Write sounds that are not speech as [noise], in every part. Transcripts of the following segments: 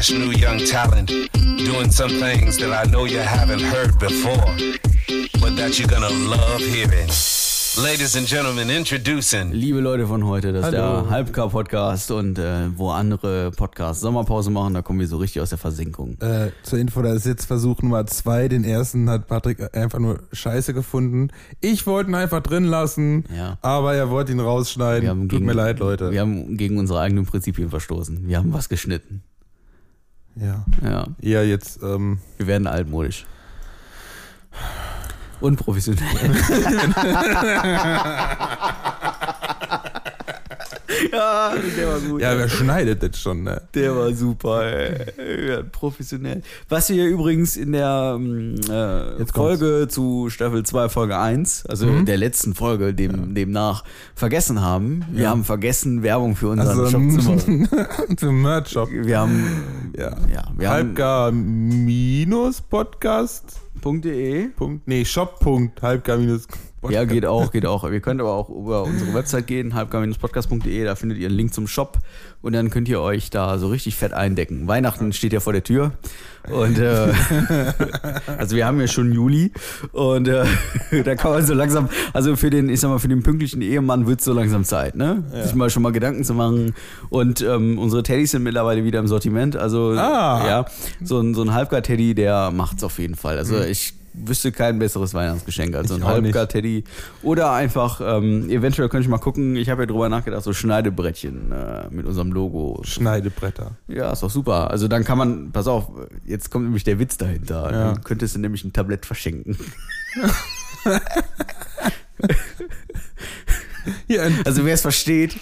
fresh new young talent doing some things that I know you haven't heard before, but that you're gonna love hearing. Ladies and Gentlemen, introducing. Liebe Leute von heute, das ist Hallo. der Halbcar-Podcast und äh, wo andere Podcasts Sommerpause machen, da kommen wir so richtig aus der Versenkung. Äh, zur Info, das ist jetzt Versuch Nummer zwei. Den ersten hat Patrick einfach nur scheiße gefunden. Ich wollte ihn einfach drin lassen, Ja. aber er wollte ihn rausschneiden. Tut gegen, mir leid, Leute. Wir haben gegen unsere eigenen Prinzipien verstoßen. Wir haben was geschnitten. Ja. Ja, Ja, jetzt, ähm, wir werden altmodisch. Unprofessionell. [laughs] [laughs] [laughs] ja, der war gut. ja, wer schneidet das schon, ne? Der war super, ey. Ja, professionell. Was wir übrigens in der ähm, äh. Folge zu Staffel 2, Folge 1, also Mhm. der letzten Folge, dem, demnach vergessen haben. Wir Ja. haben vergessen, Werbung für unseren Also, Shop zu machen. [laughs] zum Merch-Shop. Wir haben Ja. ja, wir haben Halbgar minus Podcast. .de. Punkt, nee, Shop. Punkt, Halbgar minus Podcast. Ja, geht auch, geht auch. Ihr könnt aber auch über unsere Website gehen, halbgar-podcast.de, da findet ihr einen Link zum Shop und dann könnt ihr euch da so richtig fett eindecken. Weihnachten steht ja vor der Tür und äh, [laughs] also wir haben ja schon Juli und äh, [laughs] da kann man so langsam, also für den, ich sag mal, für den pünktlichen Ehemann wird es so langsam Zeit, ne? Sich mal schon mal Gedanken zu machen und ähm, unsere Teddys sind mittlerweile wieder im Sortiment, also Ah. ja, so ein, so ein Halbgar-Teddy, der macht's auf jeden Fall. Also ich wüsste kein besseres Weihnachtsgeschenk als so ein nicht. Halbgar-Teddy. Oder einfach, ähm, eventuell könnte ich mal gucken, ich habe ja drüber nachgedacht, so Schneidebrettchen äh, mit unserem Logo. Schneidebretter. Ja, ist doch super. Also dann kann man, pass auf, jetzt kommt nämlich der Witz dahinter. Ja. Dann könntest du nämlich ein Tablett verschenken. [laughs] Ein Also wer es versteht,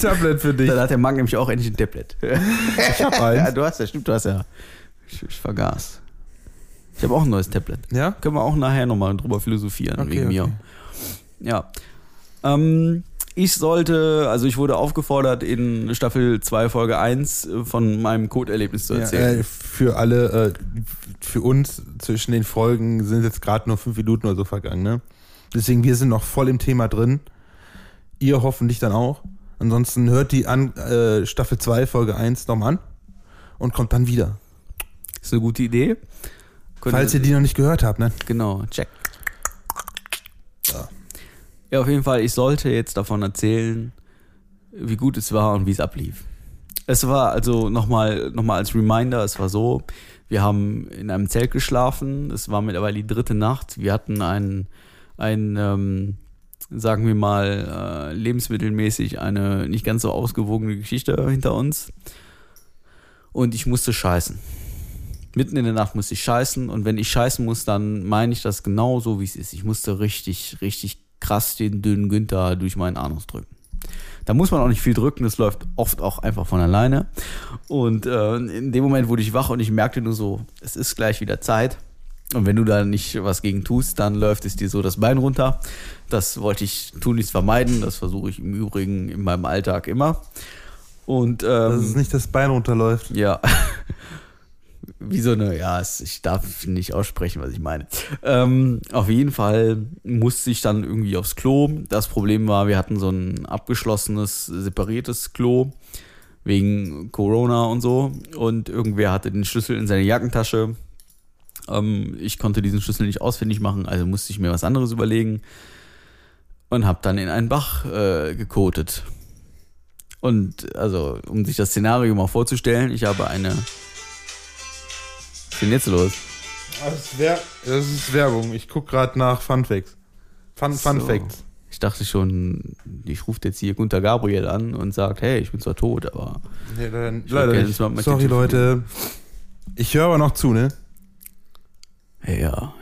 Tablet für dich. dann hat der Mann nämlich auch endlich ein Tablet. Ich hab [laughs] ja, eins. du hast ja, stimmt, du hast ja. Ich, ich vergaß. Ich habe auch ein neues Tablet. Ja? Können wir auch nachher nochmal drüber philosophieren, Okay, wegen mir. okay. Ja. Ähm, ich sollte, also ich wurde aufgefordert, in Staffel 2, Folge 1 von meinem Coderlebnis zu Ja, erzählen. äh, für alle, äh, für uns zwischen den Folgen sind jetzt gerade nur fünf Minuten oder so vergangen, ne? Deswegen, wir sind noch voll im Thema drin. Ihr hoffentlich dann auch. Ansonsten hört die an, äh, Staffel 2, Folge 1 nochmal an und kommt dann wieder. ist eine gute Idee. Falls ihr die noch nicht gehört habt, ne? Genau, check. Ja, auf jeden Fall, ich sollte jetzt davon erzählen, wie gut es war und wie es ablief. Es war also nochmal noch mal als Reminder, es war so, wir haben in einem Zelt geschlafen, es war mittlerweile die dritte Nacht, wir hatten ein, ein ähm, sagen wir mal, äh, lebensmittelmäßig eine nicht ganz so ausgewogene Geschichte hinter uns. Und ich musste scheißen. Mitten in der Nacht musste ich scheißen und wenn ich scheißen muss, dann meine ich das genau so, wie es ist. Ich musste richtig, richtig krass den dünnen Günther durch meinen Anus drücken. Da muss man auch nicht viel drücken, das läuft oft auch einfach von alleine. Und äh, in dem Moment wurde ich wach und ich merkte nur so, es ist gleich wieder Zeit. Und wenn du da nicht was gegen tust, dann läuft es dir so das Bein runter. Das wollte ich tunlichst vermeiden. Das versuche ich im Übrigen in meinem Alltag immer. Und ähm, Dass es nicht das Bein runterläuft. ja. Wie so eine, ja, ich darf nicht aussprechen, was ich meine. Ähm, auf jeden Fall musste ich dann irgendwie aufs Klo. Das Problem war, wir hatten so ein abgeschlossenes, separiertes Klo wegen Corona und so. Und irgendwer hatte den Schlüssel in seiner Jackentasche. Ähm, ich konnte diesen Schlüssel nicht ausfindig machen, also musste ich mir was anderes überlegen. Und habe dann in einen Bach äh, gekotet. Und also, um sich das Szenario mal vorzustellen, ich habe eine. Was ist denn jetzt los? Das ist, Wer das ist Werbung. Ich gucke gerade nach Fun Facts. Fun, Fun So. Facts. Ich dachte schon, ich rufe jetzt hier Gunter Gabriel an und sage, hey, ich bin zwar tot, aber Nee, leider, Ich leider gerne nicht. mal mit Sorry, dir Leute. Ich höre aber noch zu, ne? ja, ja.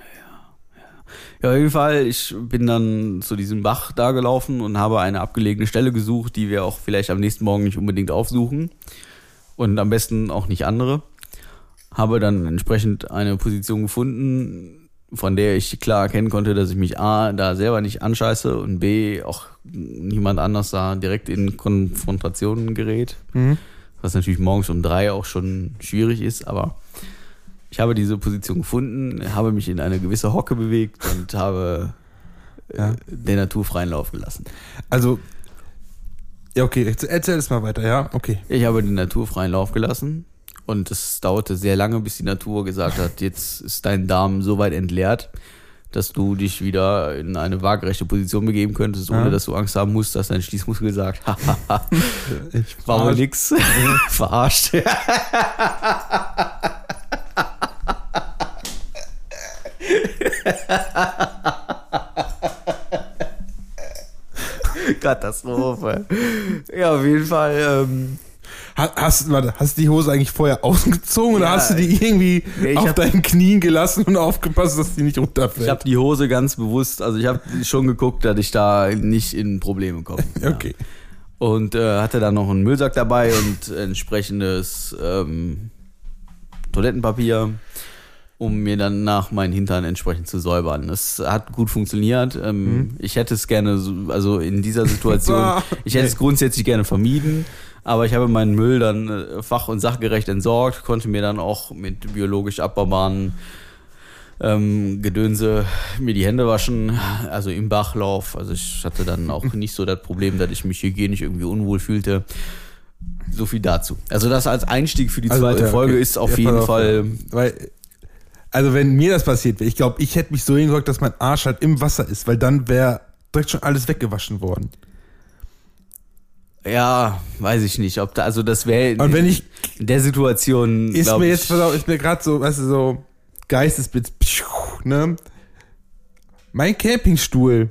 Ja, auf jeden Fall, ich bin dann zu diesem Bach da gelaufen und habe eine abgelegene Stelle gesucht, die wir auch vielleicht am nächsten Morgen nicht unbedingt aufsuchen. Und am besten auch nicht andere. Habe dann entsprechend eine Position gefunden, von der ich klar erkennen konnte, dass ich mich A, da selber nicht anscheiße und B, auch niemand anders da direkt in Konfrontationen gerät. Mhm. Was natürlich morgens um drei auch schon schwierig ist, aber ich habe diese Position gefunden, habe mich in eine gewisse Hocke bewegt und habe Ja. äh, der Natur freien Lauf gelassen. Also, ja, okay, erzähl es mal weiter, ja? Okay. Ich habe den Natur freien Lauf gelassen Und es dauerte sehr lange, bis die Natur gesagt hat, jetzt ist dein Darm so weit entleert, dass du dich wieder in eine waagerechte Position begeben könntest, ohne Ja. dass du Angst haben musst, dass dein Schließmuskel sagt, [laughs] hahaha, Ich war wohl nix. [laughs] Verarscht. [laughs] Katastrophe. Ja, auf jeden Fall. Ähm, Hast, warte, hast du die Hose eigentlich vorher ausgezogen oder Ja, hast du die irgendwie Nee, auf hab- deinen Knien gelassen und aufgepasst, dass die nicht runterfällt? ich habe die Hose ganz bewusst, also ich habe schon geguckt, dass ich da nicht in Probleme komme. [laughs] Ja. okay. Und äh, hatte dann noch einen Müllsack dabei und entsprechendes ähm, Toilettenpapier, um mir dann nach meinen Hintern entsprechend zu säubern. Das hat gut funktioniert. Ähm, Ich hätte es gerne, so, also in dieser Situation, [laughs] ich hätte es grundsätzlich gerne vermieden. Aber ich habe meinen Müll dann äh, fach- und sachgerecht entsorgt, konnte mir dann auch mit biologisch abbaubaren ähm, Gedönse mir die Hände waschen, also im Bachlauf. Also ich hatte dann auch [laughs] nicht so das Problem, dass ich mich hygienisch irgendwie unwohl fühlte. So viel dazu. Also das als Einstieg für die zweite Also, ja, Folge okay. ist auf Ja, jeden auf, Fall. Weil, also wenn mir das passiert wäre, ich glaube, ich hätte mich so hingesorgt, dass mein Arsch halt im Wasser ist, weil dann wäre direkt schon alles weggewaschen worden. Ja, weiß ich nicht, ob da, also das wäre Und wenn ich, in der Situation. ist mir ich, jetzt, pass auf, ist mir gerade so, weißt du, so Geistesblitz, ne? Mein Campingstuhl,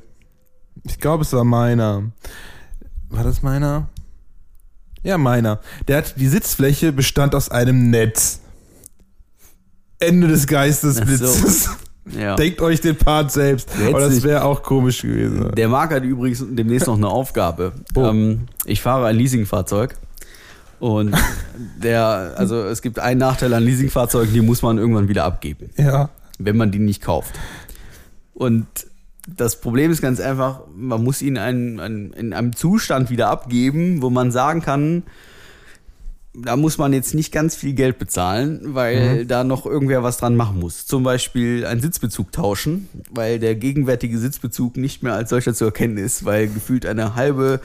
ich glaube, es war meiner. War das meiner? Ja, meiner. Der hat, die Sitzfläche bestand aus einem Netz. Ende des Geistesblitzes. Ja. Denkt euch den Part selbst. Aber das wäre auch komisch gewesen. Der Marc hat übrigens demnächst noch eine Aufgabe. Oh. Ähm, ich fahre ein Leasingfahrzeug. Und der, also es gibt einen Nachteil an Leasingfahrzeugen, die muss man irgendwann wieder abgeben, Ja. wenn man die nicht kauft. Und das Problem ist ganz einfach, man muss ihn ein, ein, in einem Zustand wieder abgeben, wo man sagen kann, da muss man jetzt nicht ganz viel Geld bezahlen, weil da noch irgendwer was dran machen muss. Zum Beispiel einen Sitzbezug tauschen, weil der gegenwärtige Sitzbezug nicht mehr als solcher zu erkennen ist, weil gefühlt eine halbe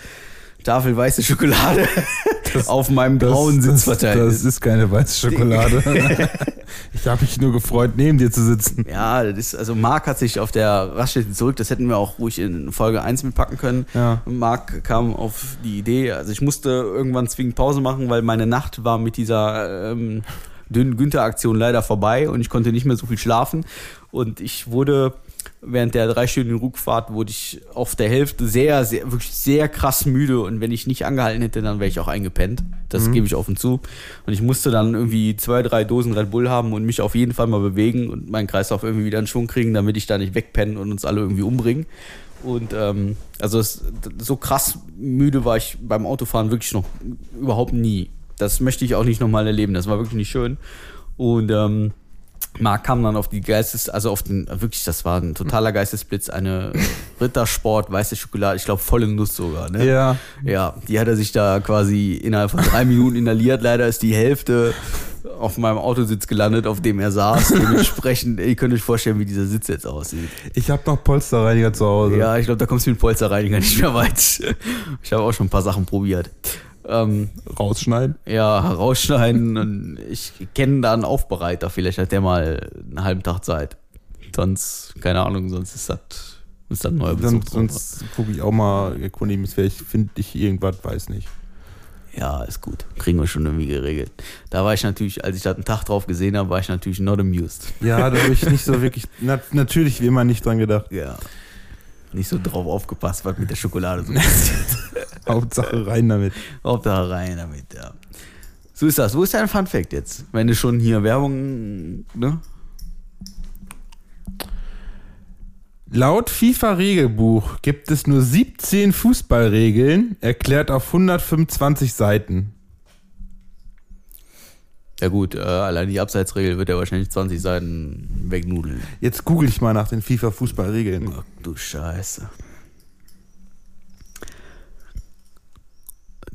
Tafel weiße Schokolade [laughs] auf meinem grauen Sitz verteilt das, ist. das ist keine weiße Schokolade. [laughs] [laughs] ich habe mich nur gefreut, neben dir zu sitzen. Ja, das ist, also Marc hat sich auf der Raststätte zurück, das hätten wir auch ruhig in Folge 1 mitpacken können. Ja. Marc kam auf die Idee, also ich musste irgendwann zwingend Pause machen, weil meine Nacht war mit dieser ähm, dünnen Günther-Aktion leider vorbei und ich konnte nicht mehr so viel schlafen. Und ich wurde während der dreistündigen Rückfahrt wurde ich auf der Hälfte sehr, sehr, wirklich sehr krass müde und wenn ich nicht angehalten hätte, dann wäre ich auch eingepennt. Das gebe ich offen zu. Und ich musste dann irgendwie zwei, drei Dosen Red Bull haben und mich auf jeden Fall mal bewegen und meinen Kreislauf irgendwie wieder in Schwung kriegen, damit ich da nicht wegpenne und uns alle irgendwie umbringen. Und ähm, also es, so krass müde war ich beim Autofahren wirklich noch überhaupt nie. Das möchte ich auch nicht nochmal erleben. Das war wirklich nicht schön. Und ähm, Marc kam dann auf die Geistes, also auf den, wirklich, das war ein totaler Geistesblitz, eine [laughs] Rittersport, weiße Schokolade, ich glaube volle Nuss sogar, ne? Ja. Ja, die hat er sich da quasi innerhalb von drei Minuten inhaliert. Leider ist die Hälfte auf meinem Autositz gelandet, auf dem er saß. Dementsprechend, ihr könnt euch vorstellen, wie dieser Sitz jetzt aussieht. Ich habe noch Polsterreiniger zu Hause. Ja, ich glaube, da kommst du mit dem Polsterreiniger nicht mehr weit. Ich habe auch schon ein paar Sachen probiert. Ähm, Rausschneiden. ja, rausschneiden und ich kenne da einen Aufbereiter. Vielleicht hat der mal einen halben Tag Zeit. Sonst, keine Ahnung, sonst ist das, ist das ein neuer Besuch. Sonst, sonst gucke ich auch mal, erkundige mich, vielleicht finde ich irgendwas, weiß nicht. Ja, ist gut. Kriegen wir schon irgendwie geregelt. Da war ich natürlich, als ich da einen Tag drauf gesehen habe, war ich natürlich not amused. Ja, da habe ich nicht so wirklich, na, natürlich wie immer nicht dran gedacht. Ja. Nicht so drauf aufgepasst, was mit der Schokolade so [laughs] passiert. Hauptsache rein damit. Hauptsache rein damit, ja. So ist das. Wo ist dein Fun Fact jetzt? Wenn du schon hier Werbung, ne? Laut FIFA-Regelbuch gibt es nur 17 Fußballregeln, erklärt auf 125 Seiten. Ja gut, äh, allein die Abseitsregel wird ja wahrscheinlich 20 Seiten wegnudeln. Jetzt google ich mal nach den FIFA-Fußballregeln. Ach du Scheiße.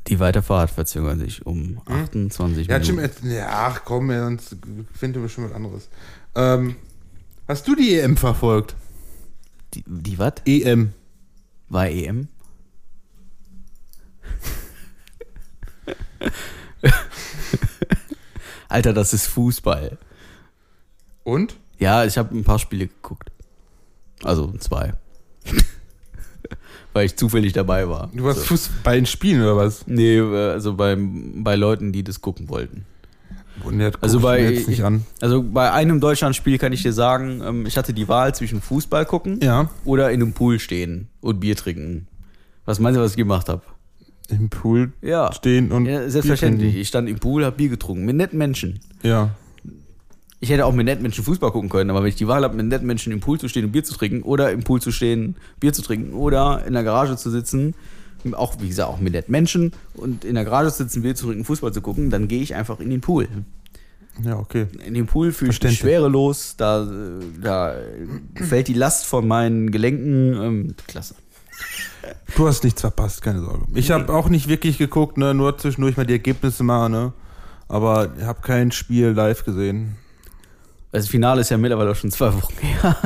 Die Weiterfahrt verzögert sich um 28 Ja, Jim, Minuten. ja, ach komm, ja, sonst finden wir schon was anderes. Ähm, hast du die EM verfolgt? Die, die was? EM. War EM? [laughs] Alter, das ist Fußball. Und? Ja, ich habe ein paar Spiele geguckt. Also zwei. [laughs] Weil ich zufällig dabei war. Du warst Fuß bei den Spielen oder was? Nee, also beim, bei Leuten, die das gucken wollten. Und der Also bei- jetzt nicht an. Also bei einem Deutschlandspiel kann ich dir sagen, ähm, ich hatte die Wahl zwischen Fußball gucken Ja, oder in einem Pool stehen und Bier trinken. Was meinst du, was ich gemacht habe? Im Pool Ja. stehen und ja selbstverständlich. Ich stand im Pool, habe Bier getrunken. Mit netten Menschen. Ja. Ich hätte auch mit netten Menschen Fußball gucken können, aber wenn ich die Wahl habe, mit netten Menschen im Pool zu stehen und Bier zu trinken oder im Pool zu stehen, Bier zu trinken oder in der Garage zu sitzen, auch wie gesagt, auch mit netten Menschen und in der Garage zu sitzen, Bier zu trinken, Fußball zu gucken, dann gehe ich einfach in den Pool. Ja, okay. In dem Pool fühle ich mich schwerelos, da, da fällt die Last von meinen Gelenken. Ähm, klasse. Du hast nichts verpasst, keine Sorge. Ich habe auch nicht wirklich geguckt, ne, nur zwischendurch mal die Ergebnisse mal, ne. Aber ich habe kein Spiel live gesehen. Das Finale ist ja mittlerweile auch schon zwei Wochen her. [laughs]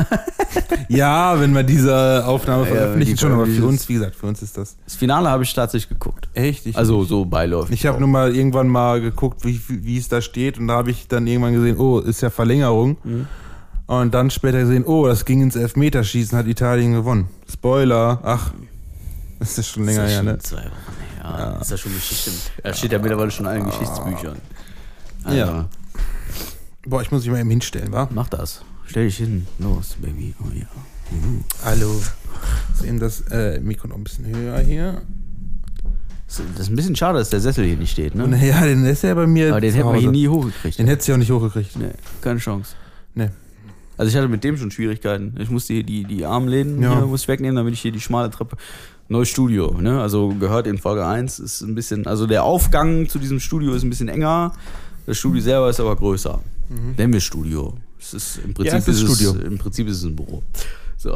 Ja, wenn wir diese Aufnahme Ja, veröffentlichen, die schon, aber für uns, wie gesagt, für uns ist das Das Finale habe ich tatsächlich geguckt. echt. Ich, Also so beiläufig. ich habe nur mal irgendwann mal geguckt, wie, wie es da steht und da habe ich dann irgendwann gesehen, oh, ist ja Verlängerung. Mhm. Und dann später gesehen, oh, das ging ins Elfmeterschießen, hat Italien gewonnen. Spoiler, ach, das ist schon länger ist ja her, ne? zwei Wochen her. Ist ja schon Geschichte. Das steht ja mittlerweile schon in allen Geschichtsbüchern. Also, Ja. Boah, ich muss mich mal eben hinstellen, wa? Mach das. Stell dich hin. Los, Baby. Oh ja. Hallo. Ist eben das äh, Mikro noch ein bisschen höher hier. Das ist ein bisschen schade, dass der Sessel hier nicht steht, ne? ja, den ist ja bei mir. Aber den hätten wir hier nie hochgekriegt. Den hättest du ja auch nicht hochgekriegt. Nee, keine Chance. Nee. Also ich hatte mit dem schon Schwierigkeiten. Ich musste hier die, die Armläden Ja. hier muss ich wegnehmen, damit ich hier die schmale Treppe. Neues Studio, ne? Also gehört in Folge 1, ist ein bisschen, also der Aufgang zu diesem Studio ist ein bisschen enger. Das Studio selber ist aber größer. Nennen wir Studio. Es ist im Prinzip Mhm. es ist es, Studio. Im Prinzip ist es ein Büro. So.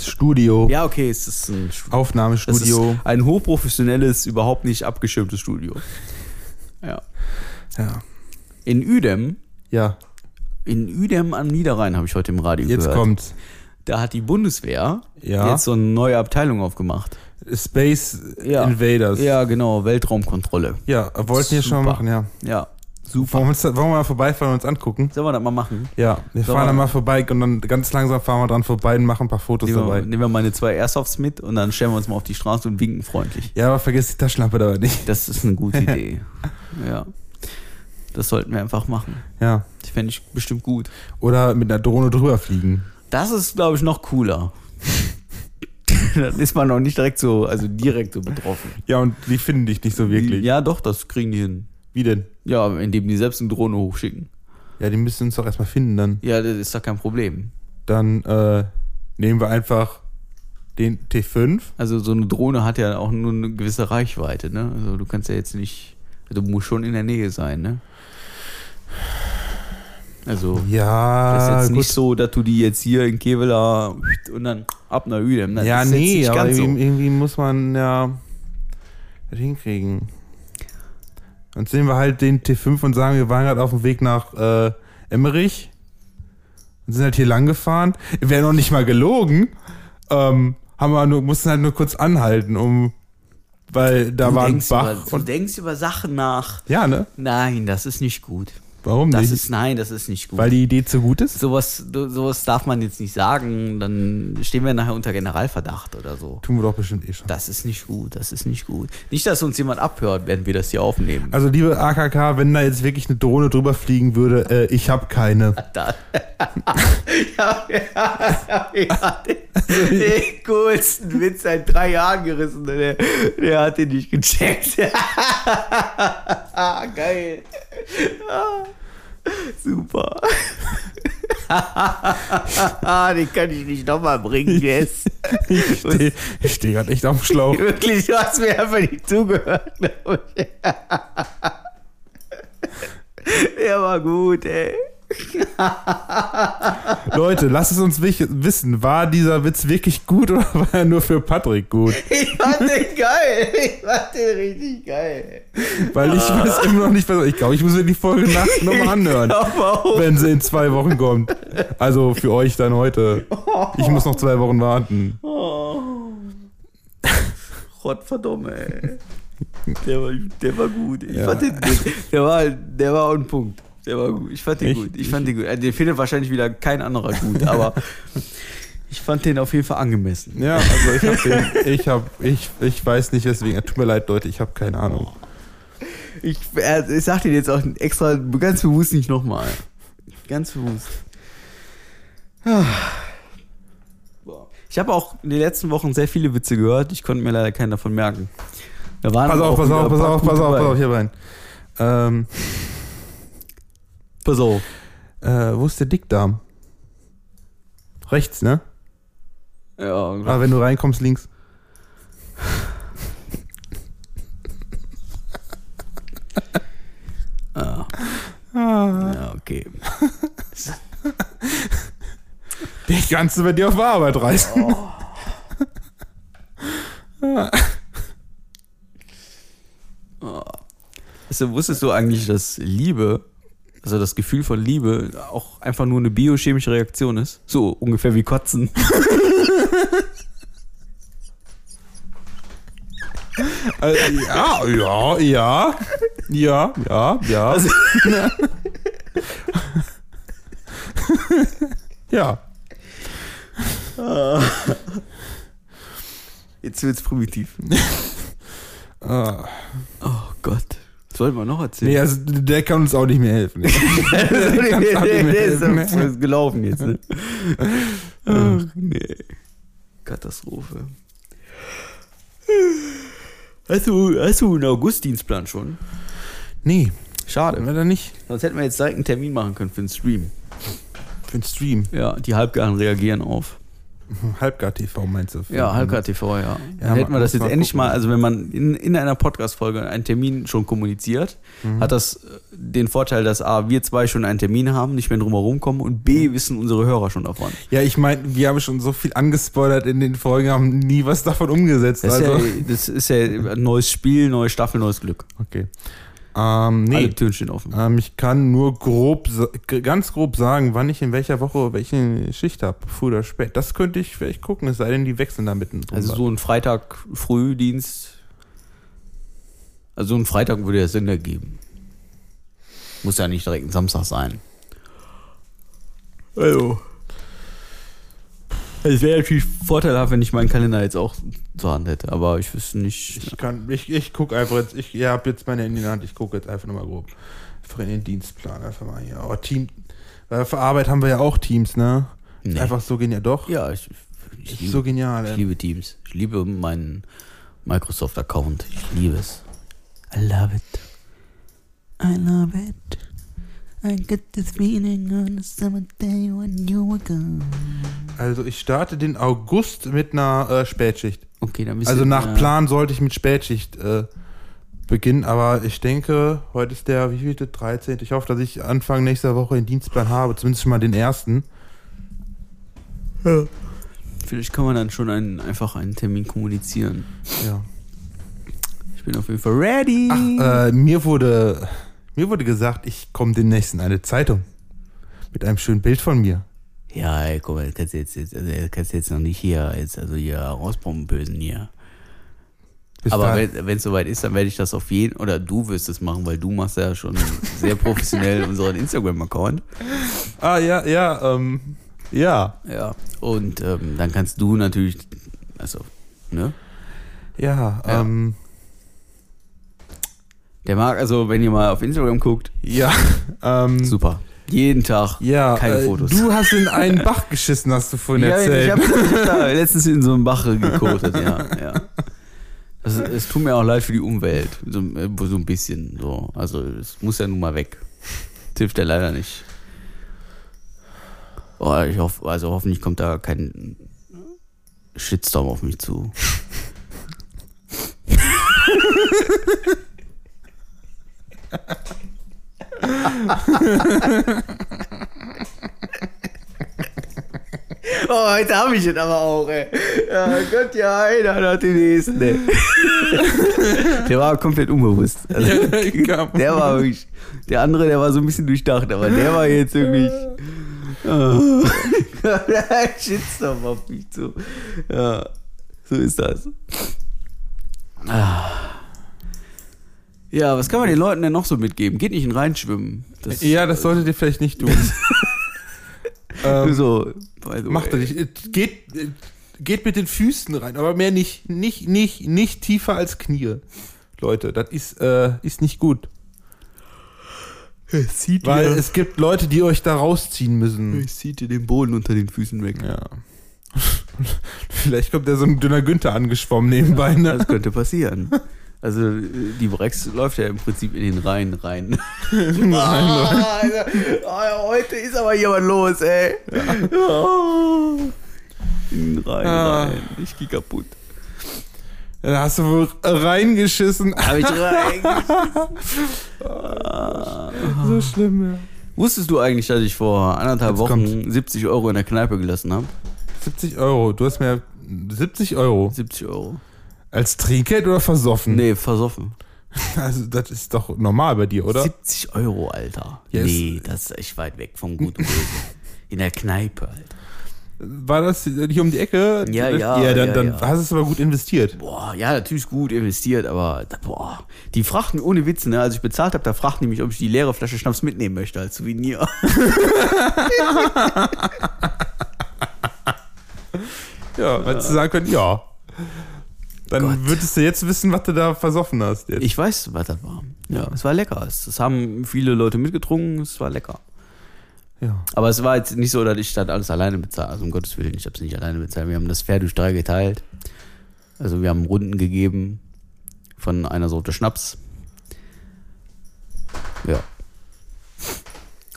Studio. Ja, okay, es ist ein Studio. Aufnahmestudio. ist ein hochprofessionelles, überhaupt nicht abgeschirmtes Studio. Ja. Ja. In Uedem, Ja, in Uedem am Niederrhein habe ich heute im Radio jetzt gehört. kommt's. Da hat die Bundeswehr Ja. jetzt so eine neue Abteilung aufgemacht. Space Ja. Invaders. Ja, genau, Weltraumkontrolle. Ja, wollten wir schon mal machen, ja. Ja, super. Wollen wir, wollen wir mal vorbeifahren und uns angucken? Sollen wir das mal machen? Ja, wir Sollen fahren wir- dann mal vorbei und dann ganz langsam fahren wir dran vorbei und machen ein paar Fotos Nehmen wir, dabei. nehmen wir meine zwei Airsofts mit und dann stellen wir uns mal auf die Straße und winken freundlich. Ja, aber vergiss die Taschenlampe dabei nicht. Das ist eine gute [laughs] Idee. ja. Das sollten wir einfach machen. Ja. Das fände ich bestimmt gut. Oder mit einer Drohne drüber fliegen. Das ist, glaube ich, noch cooler. [laughs] dann ist man noch nicht direkt so, also direkt so betroffen. Ja, und die finden dich nicht so wirklich. Ja, doch, das kriegen die hin. Wie denn? Ja, indem die selbst eine Drohne hochschicken. Ja, die müssen uns doch erstmal finden dann. Ja, das ist doch kein Problem. Dann äh, nehmen wir einfach den T5. Also so eine Drohne hat ja auch nur eine gewisse Reichweite, ne? Also du kannst ja jetzt nicht, also du musst schon in der Nähe sein, ne? Also Ja, das ist jetzt gut. nicht so, dass du die jetzt hier in Kevela und dann ab nach Uedem. Ja, jetzt nee, aber so. irgendwie muss man ja das hinkriegen. Dann sehen wir halt den T5 und sagen, wir waren gerade auf dem Weg nach äh, Emmerich und sind halt hier lang gefahren. Wäre noch nicht mal gelogen. Ähm, haben wir nur, mussten halt nur kurz anhalten, um weil da Du war ein Bach über, du und denkst über Sachen nach. ja, ne? Nein, das ist nicht gut. Warum Das nicht? ist, nein, das ist nicht gut. weil die Idee zu gut ist? sowas, sowas darf man jetzt nicht sagen, dann stehen wir nachher unter Generalverdacht oder so. Tun wir doch bestimmt eh schon. Das ist nicht gut, das ist nicht gut. Nicht, dass uns jemand abhört, wenn wir das hier aufnehmen. Also liebe AKK, wenn da jetzt wirklich eine Drohne drüber fliegen würde, äh, ich habe keine. Da. [laughs] ja, ja, ja, den, [laughs] den [laughs] coolsten Witz seit drei Jahren gerissen. Der, der hat den nicht gecheckt. [laughs] Geil. Super. den kann ich nicht nochmal bringen, Jess. Ich stehe steh gerade echt dem Schlauch. Wirklich, du hast mir einfach nicht zugehört, ich. Der war gut, ey. [laughs] Leute, lasst es uns wissen, war dieser Witz wirklich gut oder [laughs] war er nur für Patrick gut? Ich fand den geil. Ich fand den richtig geil. Weil ich weiß immer noch nicht, was. Ich glaube, ich muss mir die Folge nachts nochmal anhören, wenn sie in zwei Wochen kommt. Also für euch dann heute. Ich muss noch zwei Wochen warten. Gott verdammt, ey. Der war, der war gut. Ich Ja. fand den. Der war, der war on Punkt. Der war gut. Ich fand den Ich- gut. Ich fand den gut. Äh, Den findet wahrscheinlich wieder kein anderer gut, aber [laughs] ich fand den auf jeden Fall angemessen. Ja, also ich hab den, ich hab, ich, ich weiß nicht weswegen. Tut mir leid, Leute, ich habe keine Ahnung. Ich, ich sag den jetzt auch extra ganz bewusst nicht nochmal. Ganz bewusst. Ich habe auch in den letzten Wochen sehr viele Witze gehört. Ich konnte mir leider keinen davon merken. Da waren Pass auch auf, pass auf, pass auf, pass auf, pass auf, hier rein. Ähm, Pass auf. äh, wo ist der Dickdarm? Rechts, ne? Ja, Ah, wenn du reinkommst, links. ah. ja okay. Kannst du bei dir auf Arbeit reißen. Also, wusstest du eigentlich, dass Liebe, also das Gefühl von Liebe, auch einfach nur eine biochemische Reaktion ist? So ungefähr wie Kotzen. [laughs] Äh, ja, ja, ja. Ja, ja, ja. Also, [laughs] ja. jetzt wird's primitiv. [laughs] Ah. Oh Gott. Soll man noch erzählen? Nee, also der kann uns auch nicht mehr helfen. [laughs] der, ist, helfen. doch- ist gelaufen jetzt, ne? Ach, nee. Katastrophe. Hast du, hast du einen Augustdienstplan schon? Nee, Schade. leider nicht. Sonst hätten wir jetzt direkt einen Termin machen können für den Stream. Für den Stream. Ja, die Halbgaren reagieren auf. [laughs] Halbgar TV meinst du? Ja, Halbgar TV, ja. Dann Ja, hätten wir das jetzt endlich gucken. mal, also wenn man in, in einer Podcast-Folge einen Termin schon kommuniziert, Mhm. hat das äh, den Vorteil, dass A, wir zwei schon einen Termin haben, nicht mehr drum herum kommen und B, wissen unsere Hörer schon davon. Ja, ich meine, wir haben schon so viel angespoilert in den Folgen, haben nie was davon umgesetzt. Das, also. ist, ja, das ist ja ein neues Spiel, neue Staffel, neues Glück. Okay. Ähm, nee. Alle Türen stehen offen. Ähm, ich kann nur grob, ganz grob sagen, wann ich in welcher Woche welche Schicht habe, früh oder spät. Das könnte ich vielleicht gucken, es sei denn, die wechseln da mittendrin. Also so ein Freitag Frühdienst. Also so ein Freitag würde ja Sinn ergeben. Muss ja nicht direkt ein Samstag sein. Also. Es wäre natürlich vorteilhaft, wenn ich meinen Kalender jetzt auch zur Hand hätte, aber ich wüsste nicht. Ich kann, ich, ich gucke einfach jetzt, ich ihr habt jetzt meine Handy in der Hand, ich gucke jetzt einfach nochmal grob. Einfach in den Dienstplan, einfach mal hier. Oh, Team, weil für Arbeit haben wir ja auch Teams, ne? Nee. Einfach so genial, doch. Ja, ich, ich, liebe, so genial, ich ey. liebe Teams. Ich liebe meinen Microsoft-Account. Ich liebe es. I love it. I love it. Also ich starte den August mit einer äh, Spätschicht. Okay, dann bist Also du, nach äh, Plan sollte ich mit Spätschicht äh, beginnen, aber ich denke, heute ist der, wie viel, 13. Ich hoffe, dass ich Anfang nächster Woche den Dienstplan habe, zumindest schon mal den ersten. Vielleicht kann man dann schon einen, einfach einen Termin kommunizieren. Ja. Ich bin auf jeden Fall ready. Ach, äh, mir wurde, mir wurde gesagt, ich komme demnächst in eine Zeitung. Mit einem schönen Bild von mir. ja, ey, guck mal, das kannst du jetzt, jetzt, also, das kannst du jetzt noch nicht hier, jetzt, also hier rauspumpen hier. Bis Aber wenn es soweit ist, dann werde ich das auf jeden, oder du wirst es machen, weil du machst ja schon [laughs] sehr professionell unseren Instagram-Account. ah, ja, ja, ähm, ja. Ja. Und ähm, dann kannst du natürlich, also, ne? Ja, Ja. ähm, Der mag, also, wenn ihr mal auf Instagram guckt, ja, ähm, super. Jeden Tag ja, keine äh, Fotos. du hast in einen Bach geschissen, hast du vorhin Ja, erzählt. ich habe hab da letztens in so einem Bach gekotet, ja. ja. Das, es tut mir auch leid für die Umwelt, so, äh, so ein bisschen. So. Also es muss ja nun mal weg. Das hilft ja leider nicht. Oh, ich hoffe, also hoffentlich kommt da kein Shitstorm auf mich zu. [laughs] [laughs] Oh, heute habe ich es aber auch, ey. Ja Gott, ja, einer nach dem nächsten, ey. [laughs] Der war komplett unbewusst. Also, der war wirklich. Der andere, der war so ein bisschen durchdacht, aber der war jetzt wirklich. Oh. [laughs] Shitstorm auf mich zu. Ja, so ist das. Ah. Ja, was kann man den Leuten denn noch so mitgeben? Geht nicht in reinschwimmen. Das, Ja, das solltet ihr vielleicht nicht tun. [laughs] ähm, so, macht er nicht. Äh, Geht, äh, geht mit den Füßen rein, aber mehr nicht, nicht, nicht, nicht tiefer als Knie. Leute, das ist, äh, ist nicht gut. Es zieht, Weil dir, es gibt Leute, die euch da rausziehen müssen. es zieht dir den Boden unter den Füßen weg. Ja. [laughs] Vielleicht kommt da so ein dünner Günther angeschwommen nebenbei, [laughs] ne? Das könnte passieren. Also äh, die Brex läuft ja im Prinzip in den Rhein rein. [laughs] Nein, Ah, Alter. Oh, heute ist aber jemand los, ey. Oh. In den Rhein Ah. rein. Ich geh kaputt. Da hast du wohl reingeschissen. Hab ich [laughs] rein. So schlimm, ja. Wusstest du eigentlich, dass ich vor anderthalb Jetzt Wochen 70 Euro in der Kneipe gelassen habe? 70 Euro. Du hast mir 70 Euro. 70 Euro. Als Trinkgeld oder versoffen? Nee, versoffen. [laughs] Also, das ist doch normal bei dir, oder? 70 Euro, Alter. Ja, nee, das ist echt weit weg von Gut und Böse. [laughs] In der Kneipe, Alter. War das nicht um die Ecke? Ja, ja, Ja, dann, ja, dann ja. hast du es aber gut investiert. Boah, ja, natürlich gut investiert, aber boah, die fragten ohne Witz, ne, als ich bezahlt habe, da fragten die mich, ob ich die leere Flasche Schnaps mitnehmen möchte als Souvenir. [laughs] Ja, weil du sagen können, ja. Dann Gott. würdest du jetzt wissen, was du da versoffen hast. Jetzt. Ich weiß, was das war. Ja, es war lecker. Es, das haben viele Leute mitgetrunken, es war lecker. ja. Aber es war jetzt nicht so, dass ich das alles alleine bezahlt. Also um Gottes Willen, ich habe es nicht alleine bezahlt. Wir haben das Fair durch drei geteilt. Also wir haben Runden gegeben von einer Sorte Schnaps. Ja.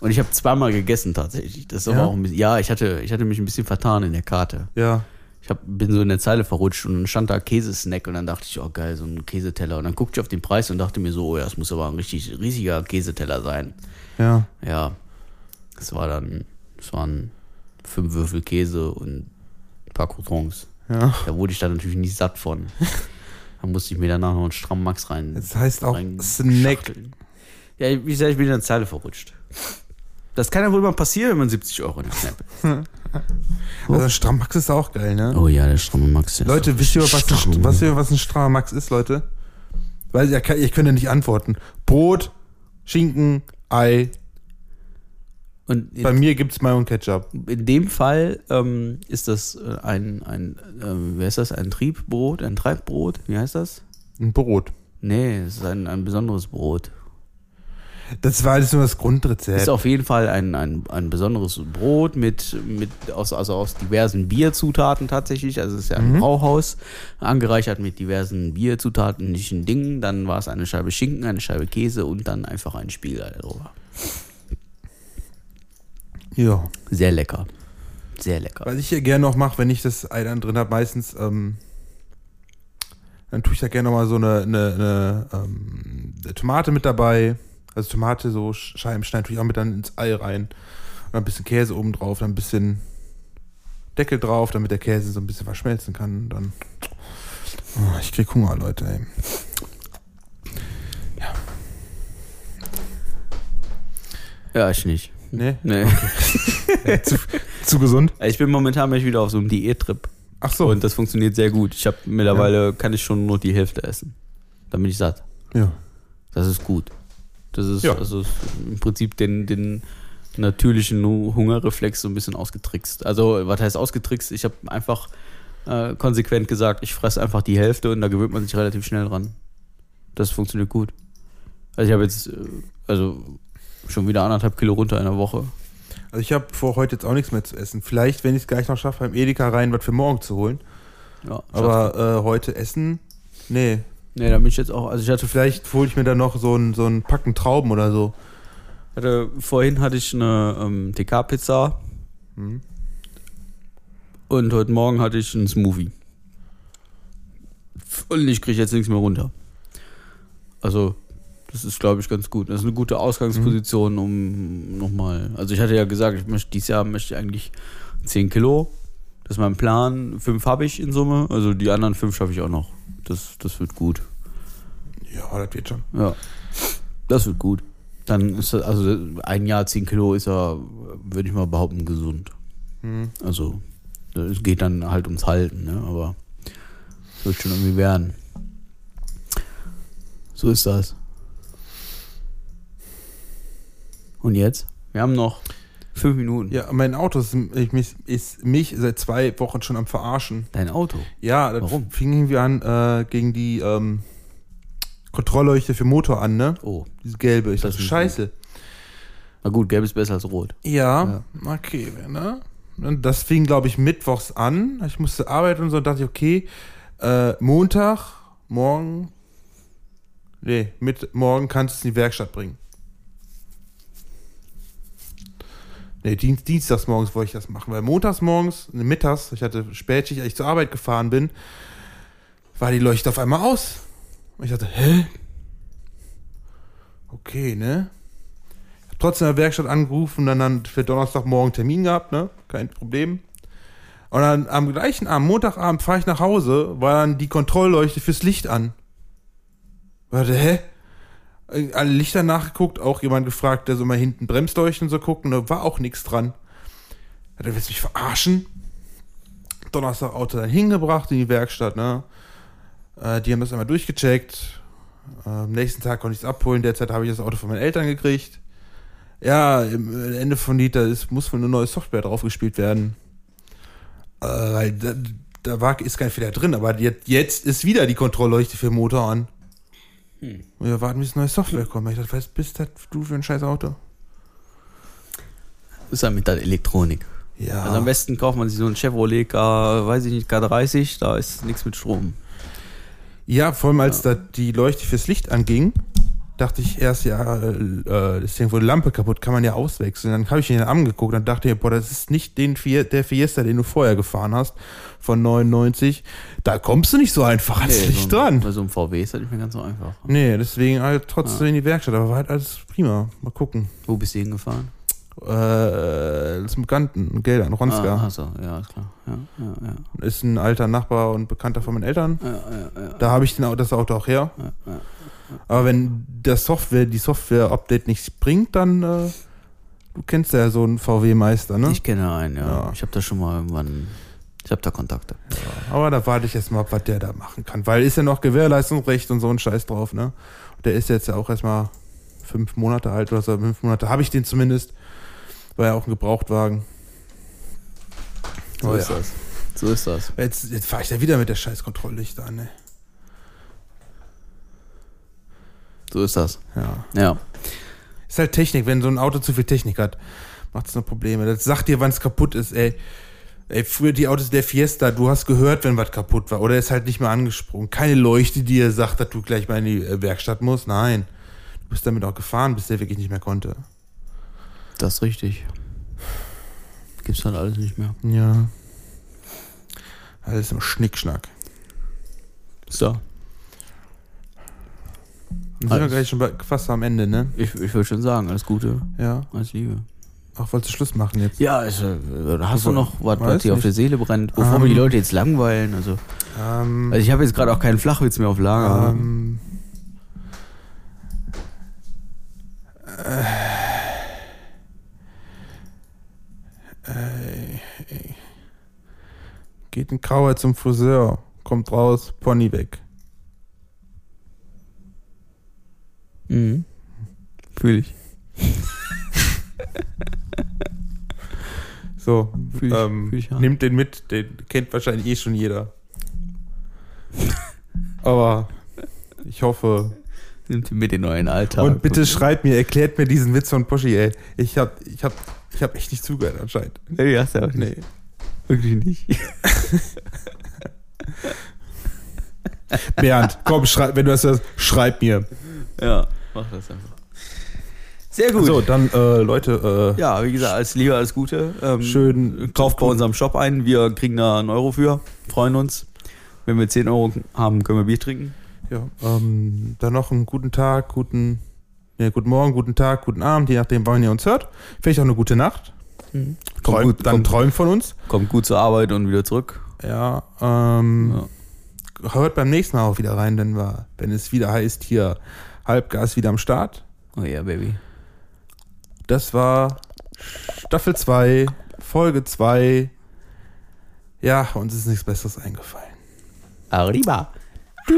Und ich habe zweimal gegessen tatsächlich. Das ist aber Ja? auch ein bisschen, ja, ich hatte, ich hatte mich ein bisschen vertan in der Karte. Ja. Ich hab, bin so in der Zeile verrutscht und dann stand da Käsesnack und dann dachte ich, oh geil, so ein Käseteller. Und dann guckte ich auf den Preis und dachte mir so, oh ja, das muss aber ein richtig riesiger Käseteller sein. Ja. Ja, es war dann, es waren fünf Würfel Käse und ein paar Croutons. Ja. Da wurde ich dann natürlich nicht satt von. Da musste ich mir danach noch einen strammen Max rein. Das heißt auch Snack. schachteln. Ja, wie gesagt, ich bin in der Zeile verrutscht. Das kann ja wohl mal passieren, wenn man 70 Euro in [laughs] der Kneipe. Also Strammax ist auch geil, ne? Oh ja, der stramme Max. der ist Leute, wisst ihr, was, stramm. ein, was, ihr, was ein strammer Max ist, Leute? Weil ihr, kann- ihr könnt ja nicht antworten. Brot, Schinken, Ei. Und in, Bei mir gibt's Mayo und Ketchup. in dem Fall ähm, ist das äh, ein, ein ähm, wie heißt das, ein Triebbrot, ein Treibbrot, wie heißt das? Ein Brot. Nee, es ist ein, ein besonderes Brot. Das war alles nur das Grundrezept. Ist auf jeden Fall ein, ein, ein besonderes Brot mit, mit aus, also aus diversen Bierzutaten tatsächlich. Also es ist ja ein Brauhaus, angereichert mit diversen Bierzutaten, Dingen. Dann war es eine Scheibe Schinken, eine Scheibe Käse und dann einfach ein Spiegelei drüber. ja. Sehr lecker. Sehr lecker. Was ich hier gerne noch mache, wenn ich das Ei dann drin habe, meistens, ähm, dann tue ich da gerne noch mal so eine, eine, eine, ähm, eine Tomate mit dabei. Also Tomate so Sch- Scheiben schneiden tue ich auch mit dann ins Ei rein. Und ein bisschen Käse oben drauf, dann ein bisschen Deckel drauf, damit der Käse so ein bisschen verschmelzen kann. Und dann. Oh, ich krieg Hunger, Leute, ey. Ja, ich nicht. Nee? Nee. [laughs] zu, zu gesund? Ich bin momentan bin ich wieder auf so einem Diättrip. Ach so. Und das funktioniert sehr gut. Ich habe mittlerweile kann ich schon nur die Hälfte essen. Dann bin ich satt. ja. Das ist gut. Das ist, Ja. ist im Prinzip den, den natürlichen Hu- Hungerreflex so ein bisschen ausgetrickst. Also, was heißt ausgetrickst? Ich habe einfach äh, konsequent gesagt, ich fresse einfach die Hälfte und da gewöhnt man sich relativ schnell dran. Das funktioniert gut. Also, ich habe jetzt äh, also schon wieder anderthalb Kilo runter in der Woche. Also ich habe vor heute jetzt auch nichts mehr zu essen. Vielleicht, wenn ich es gleich noch schaffe, beim Edeka rein, was für morgen zu holen. Ja, Aber äh, heute essen? Nee. Nee, da bin ich jetzt auch. Also, ich hatte Vielleicht hole ich mir dann noch so ein, so ein Packen Trauben oder so. Hatte, vorhin hatte ich eine ähm, TK-Pizza Mhm. und heute Morgen hatte ich einen Smoothie. Und ich kriege jetzt nichts mehr runter. Also, das ist, glaube ich, ganz gut. Das ist eine gute Ausgangsposition, um nochmal. Also, ich hatte ja gesagt, ich möchte dieses Jahr möchte ich eigentlich 10 Kilo. Das ist mein Plan. Fünf habe ich in Summe. Also die anderen fünf schaffe ich auch noch. Das, das wird gut. Ja, das wird schon. Ja. Das wird gut. Dann ist das, also ein Jahr 10 Kilo ist ja, würde ich mal behaupten, gesund. Hm. Also, es geht dann halt ums Halten, ne? Aber es wird schon irgendwie werden. So ist das. Und jetzt? Wir haben noch fünf Minuten. Ja, mein Auto ist, ich, mich, ist mich seit zwei Wochen schon am Verarschen. Dein Auto. Ja, das Warum? fing irgendwie an äh, gegen die ähm, Kontrollleuchte für Motor an, ne? Oh. Diese gelbe. Ich Das dachte, ist scheiße. Na gut, gelb ist besser als rot. Ja, okay, ne? Und das fing, glaube ich, mittwochs an. Ich musste arbeiten und so, dachte ich, okay, äh, Montag, morgen, nee, mit, morgen kannst du es in die Werkstatt bringen. Nee, Dienst, dienstags morgens wollte ich das machen, weil montags morgens, mittags, ich hatte Spätschicht, als ich zur Arbeit gefahren bin, war die Leuchte auf einmal aus. Und ich dachte, hä? Okay, ne? Hab trotzdem in der Werkstatt angerufen dann, dann für Donnerstagmorgen Termin gehabt, ne? Kein Problem. Und dann am gleichen Abend, Montagabend, fahre ich nach Hause, war dann die Kontrollleuchte fürs Licht an. Warte, hä? Äh, Alle Lichter nachgeguckt, auch jemand gefragt, der so mal hinten Bremsleuchten so guckt und da war auch nichts dran. Der willst du mich verarschen? Donnerstag Auto dann hingebracht in die Werkstatt, ne? Äh, die haben das einmal durchgecheckt. Äh, am nächsten Tag konnte ich es abholen. Derzeit habe ich das Auto von meinen Eltern gekriegt. Ja, im Ende von Lied, da muss wohl eine neue Software draufgespielt werden. Äh, weil da, da war, ist kein Fehler drin, aber jetzt, jetzt ist wieder die Kontrollleuchte für den Motor an. Und wir warten, bis neue Software kommt. Ich dachte, was bist das du für ein scheiß Auto? Ist ja mit der Elektronik. Ja. Also am besten kauft man sich so einen Chevrolet K, weiß ich nicht, K30, da ist nichts mit Strom. Ja, vor allem als da die Leuchte fürs Licht anging, dachte ich erst, ja, äh, ist irgendwo die Lampe kaputt, kann man ja auswechseln. Dann habe ich ihn angeguckt und dachte, boah, das ist nicht den Fie der Fiesta, den du vorher gefahren hast, von 99. Da kommst du nicht so einfach ans Licht so ein, dran. Bei so einem VW ist das nicht mehr ganz so einfach. Nee, deswegen halt trotzdem in die Werkstatt, aber war halt alles prima. Mal gucken. Wo bist du hingefahren? Äh, das Bekannten, Gelder, in Ronska. Ah, achso, ja, ist klar. Ja, ja, ja. Ist ein alter Nachbar und Bekannter von meinen Eltern. ja, ja, ja, Da habe ich den, das Auto auch her. ja, ja. Aber wenn das Software, die Software-Update nichts bringt, dann, äh, du kennst ja so einen VW-Meister, ne? Ich kenne einen, ja. Ja. Ich habe da schon mal irgendwann, ich habe da Kontakte. Aber da warte ich jetzt mal, ab, was der da machen kann. Weil ist ja noch Gewährleistungsrecht und so ein Scheiß drauf, ne? Der ist jetzt ja auch erstmal fünf Monate alt oder so, fünf Monate habe ich den zumindest. War ja auch ein Gebrauchtwagen. So Oh ist ja. das. So ist das. Jetzt, jetzt fahre ich da wieder mit der scheiß Kontrolllichter an, ne? So ist das. Ja. Ja. Ist halt Technik, wenn so ein Auto zu viel Technik hat, macht es nur Probleme. Das sagt dir, wann es kaputt ist, ey. Ey, früher die Autos der Fiesta, du hast gehört, wenn was kaputt war. Oder ist halt nicht mehr angesprungen. Keine Leuchte, die dir sagt, dass du gleich mal in die äh, Werkstatt musst. Nein. Du bist damit auch gefahren, bis der wirklich nicht mehr konnte. Das ist richtig. Gibt's halt alles nicht mehr. Ja. Alles im Schnickschnack. So. Sind wir Alles. gleich schon bei, fast am Ende, ne? Ich, ich würde schon sagen, alles Gute, Ja. alles Liebe. Ach, wolltest du Schluss machen jetzt? Ja, also, hast du noch was, was dir auf der Seele brennt, bevor Ähm. wir die Leute jetzt langweilen? Also, Ähm, also ich habe jetzt gerade auch keinen Flachwitz mehr auf Lager. ähm, äh, äh, geht ein Grauer zum Friseur, kommt raus, Pony weg. Mhm. Fühle ich. So, Fühl ich- ähm, fühl ich, ja. nimmt den mit, den kennt wahrscheinlich eh schon jeder. Aber ich hoffe. Nimmt ihn mit in euren Alltag. Und bitte schreibt mir, erklärt mir diesen Witz von Poschi, ey. Ich hab, ich hab, ich hab echt nicht zugehört anscheinend. Nee, hast du auch Nee. nicht. Wirklich nicht. Bernd, komm, schreib, wenn du das hörst, schreib mir. ja, mach das einfach. Sehr gut. So, dann, äh, Leute, äh, Ja, wie gesagt, alles Liebe, alles Gute. Ähm, Schön. Kauft bei unserem Shop ein. Wir kriegen da einen Euro für. Freuen uns. Wenn wir 10 Euro haben, können wir Bier trinken. ja, ähm, dann noch einen guten Tag, guten, ja, guten Morgen, guten Tag, guten Abend, je nachdem, wann ihr uns hört. Vielleicht auch eine gute Nacht. Kommt Träumt, gut, dann kommt, träumt von uns. kommt gut zur Arbeit und wieder zurück. Ja, ähm, hört beim nächsten Mal auch wieder rein, denn wir, wenn es wieder heißt, hier Halbgas wieder am Start. Oh ja, Baby. Das war Staffel 2, Folge 2. Ja, uns ist nichts Besseres eingefallen. Arriba. Ja,